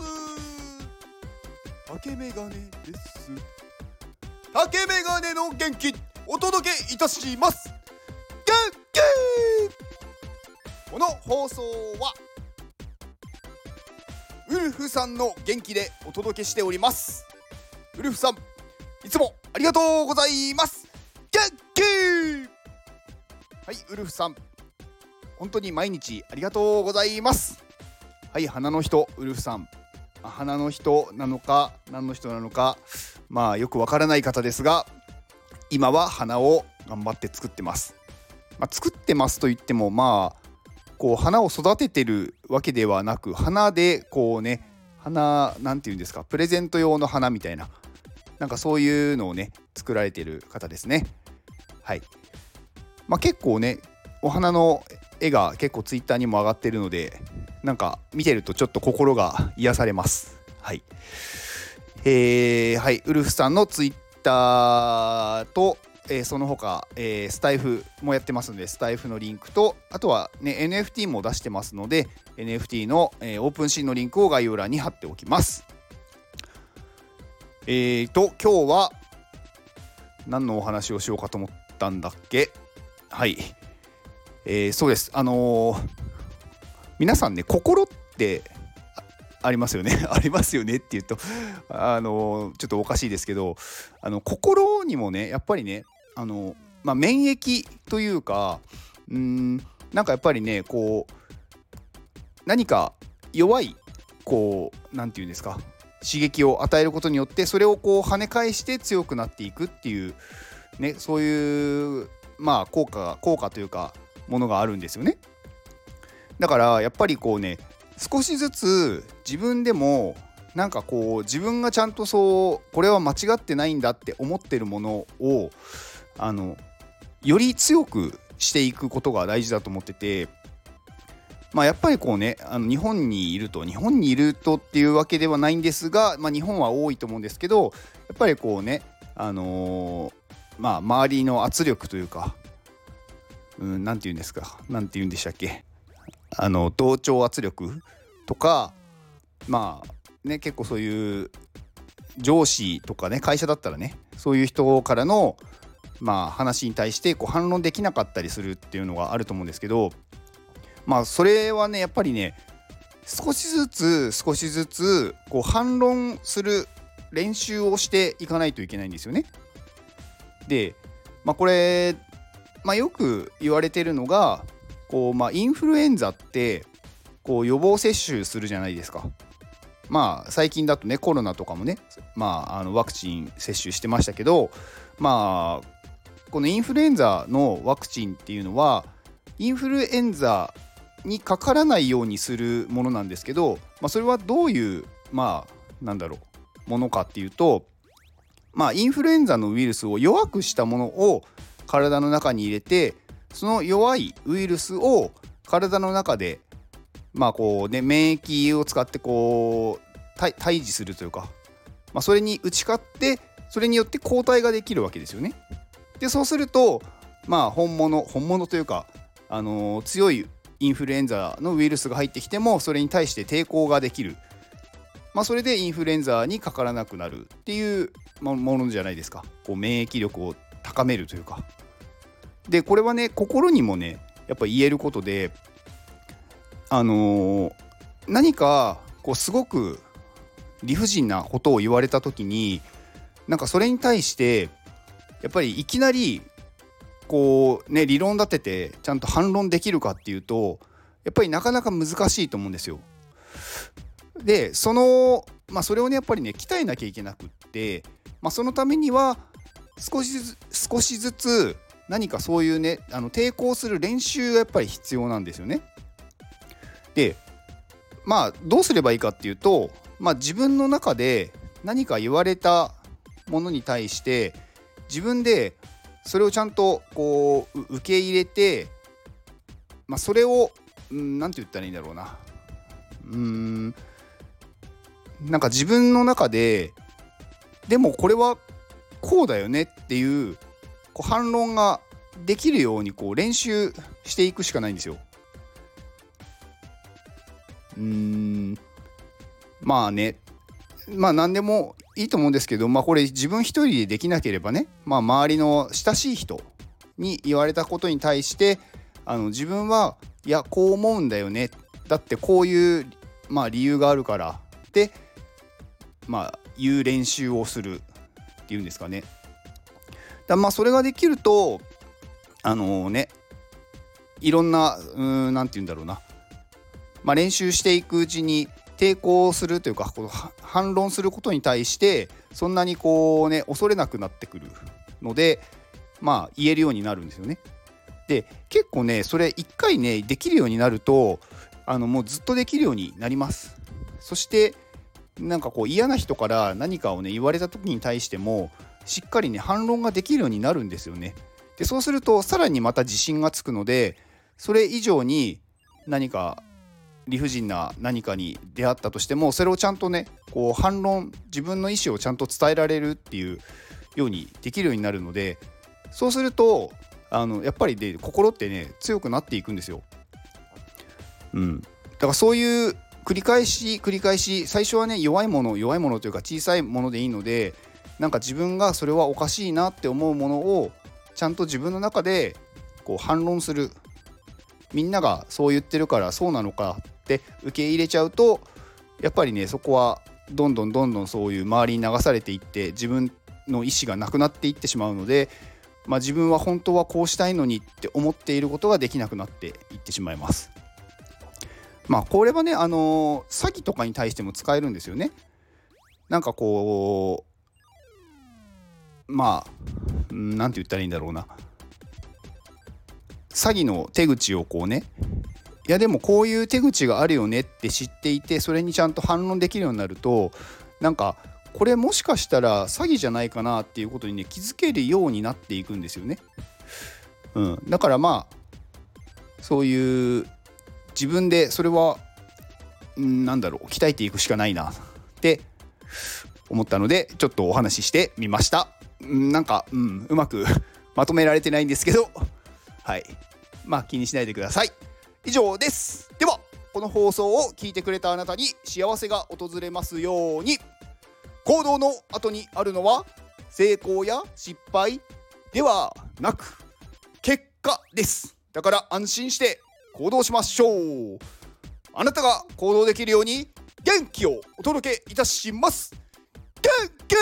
ます。竹メガネです。竹メガネの元気お届けいたします。元気。この放送はウルフさんの元気でお届けしております。ウルフさんいつもありがとうございます。元気。はいウルフさん。本当に毎日ありがとうございます。はい花の人ウルフさん。花の人なのか何の人なのかまあよくわからない方ですが今は花を頑張って作ってます、まあ、作ってますと言ってもまあこう花を育ててるわけではなく花でこうね花なんて言うんですかプレゼント用の花みたいななんかそういうのをね作られてる方ですね。はい。まあ結構ねお花の絵が結構ツイッターにも上がってるのでなんか見てるとちょっと心が癒されますはいえー、はいウルフさんのツイッターとえー、その他、えー、スタイフもやってますので、スタイフのリンクと、あとは、ね、NFT も出してますので、NFT の、えー、オープンシーンのリンクを概要欄に貼っておきます。えーと、今日は何のお話をしようかと思ったんだっけ？はい。えー、そうです。あのー、皆さんね、心ってありますよね。ありますよねって言うと、あの、ちょっとおかしいですけど、あの心にもね、やっぱりね、あのまあ、免疫というかうんなんかやっぱりねこう何か弱いこう何て言うんですか刺激を与えることによってそれをこう跳ね返して強くなっていくっていうねそういうまあ効果効果というかものがあるんですよねだからやっぱりこうね少しずつ自分でもなんかこう自分がちゃんとそうこれは間違ってないんだって思ってるものをあのより強くしていくことが大事だと思っててまあ、やっぱりこうねあの日本にいると日本にいるとっていうわけではないんですが、まあ、日本は多いと思うんですけどやっぱりこうねあのー、まあ周りの圧力というかうん何て言うんですか何て言うんでしたっけ？あの同調圧力とかまあね結構そういう上司とかね会社だったらねそういう人からのまあ、話に対してこう反論できなかったりするっていうのがあると思うんですけどまあそれはねやっぱりね少しずつ少しずつこう反論する練習をしていかないといけないんですよね。で、まあ、これ、まあ、よく言われてるのがこう、まあ、インフルエンザってこう予防接種するじゃないですか。まあ最近だとねコロナとかもね、まあ、あのワクチン接種してましたけどまあこのインフルエンザのワクチンっていうのはインフルエンザにかからないようにするものなんですけど、まあ、それはどういうまあなんだろうものかっていうとまあインフルエンザのウイルスを弱くしたものを体の中に入れてその弱いウイルスを体の中でまあこうね免疫を使ってこう対峙するというか、まあ、それに打ち勝ってそれによって抗体ができるわけですよね。でそうするとまあ本物本物というか、あのー、強いインフルエンザのウイルスが入ってきてもそれに対して抵抗ができる、まあ、それでインフルエンザにかからなくなるっていうものじゃないですか。こう免疫力を高めるというか。でこれはね心にもねやっぱ言えることであのー、何かこうすごく理不尽なことを言われた時になんかそれに対してやっぱりいきなりこうね理論立ててちゃんと反論できるかっていうとやっぱりなかなか難しいと思うんですよ。でそのまあそれをねやっぱりね鍛えなきゃいけなくって、まあ、そのためには少しずつ少しずつ何かそういうねあの抵抗する練習がやっぱり必要なんですよね。でまあどうすればいいかっていうと、まあ、自分の中で何か言われたものに対して自分でそれをちゃんとこう受け入れて、まあ、それを何て言ったらいいんだろうなうんなんか自分の中ででもこれはこうだよねっていうこう反論ができるようにこう練習していくしかないんですよ。うーんまあねまあ何でもいいと思うんですけどまあこれ自分一人でできなければねまあ周りの親しい人に言われたことに対してあの自分はいやこう思うんだよねだってこういう、まあ、理由があるからでまあ言う練習をするっていうんですかね。だまあそれができるとあのー、ねいろんな何て言うんだろうな、まあ、練習していくうちに抵抗するというかこの反論することに対してそんなにこうね恐れなくなってくるのでまあ言えるようになるんですよね。で結構ねそれ一回ねできるようになるとあのもうずっとできるようになります。そしてなんかこう嫌な人から何かをね言われた時に対してもしっかりね反論ができるようになるんですよね。でそうするとさらにまた自信がつくのでそれ以上に何か理不尽な何かに出会ったとしてもそれをちゃんとねこう反論自分の意思をちゃんと伝えられるっていうようにできるようになるのでそうするとあのやっぱりで心ってね強くなっていくんですよ。うん、だからそういう繰り返し繰り返し最初はね弱いもの弱いものというか小さいものでいいのでなんか自分がそれはおかしいなって思うものをちゃんと自分の中でこう反論するみんながそう言ってるからそうなのかって受け入れちゃうとやっぱりねそこはどんどんどんどんそういう周りに流されていって自分の意思がなくなっていってしまうのでまあ、自分は本当はこうしたいのにって思っていることができなくなっていってしまいます。まあこれはねあのー、詐欺とかに対しても使えるんですよね。なんかこうまあ何て言ったらいいんだろうな詐欺の手口をこうねいやでもこういう手口があるよねって知っていてそれにちゃんと反論できるようになるとなんかこれもしかしたら詐欺じゃないかなっていうことにね気づけるようになっていくんですよね。うん、だからまあそういう自分でそれは何だろう鍛えていくしかないなって思ったのでちょっとお話ししてみました。なんか、うん、うまくまとめられてないんですけどはいまあ気にしないでください。以上です。ではこの放送を聞いてくれたあなたに幸せが訪れますように。行動の後にあるのは成功や失敗ではなく結果ですだから安心して行動しましょうあなたが行動できるように元気をお届けいたします元気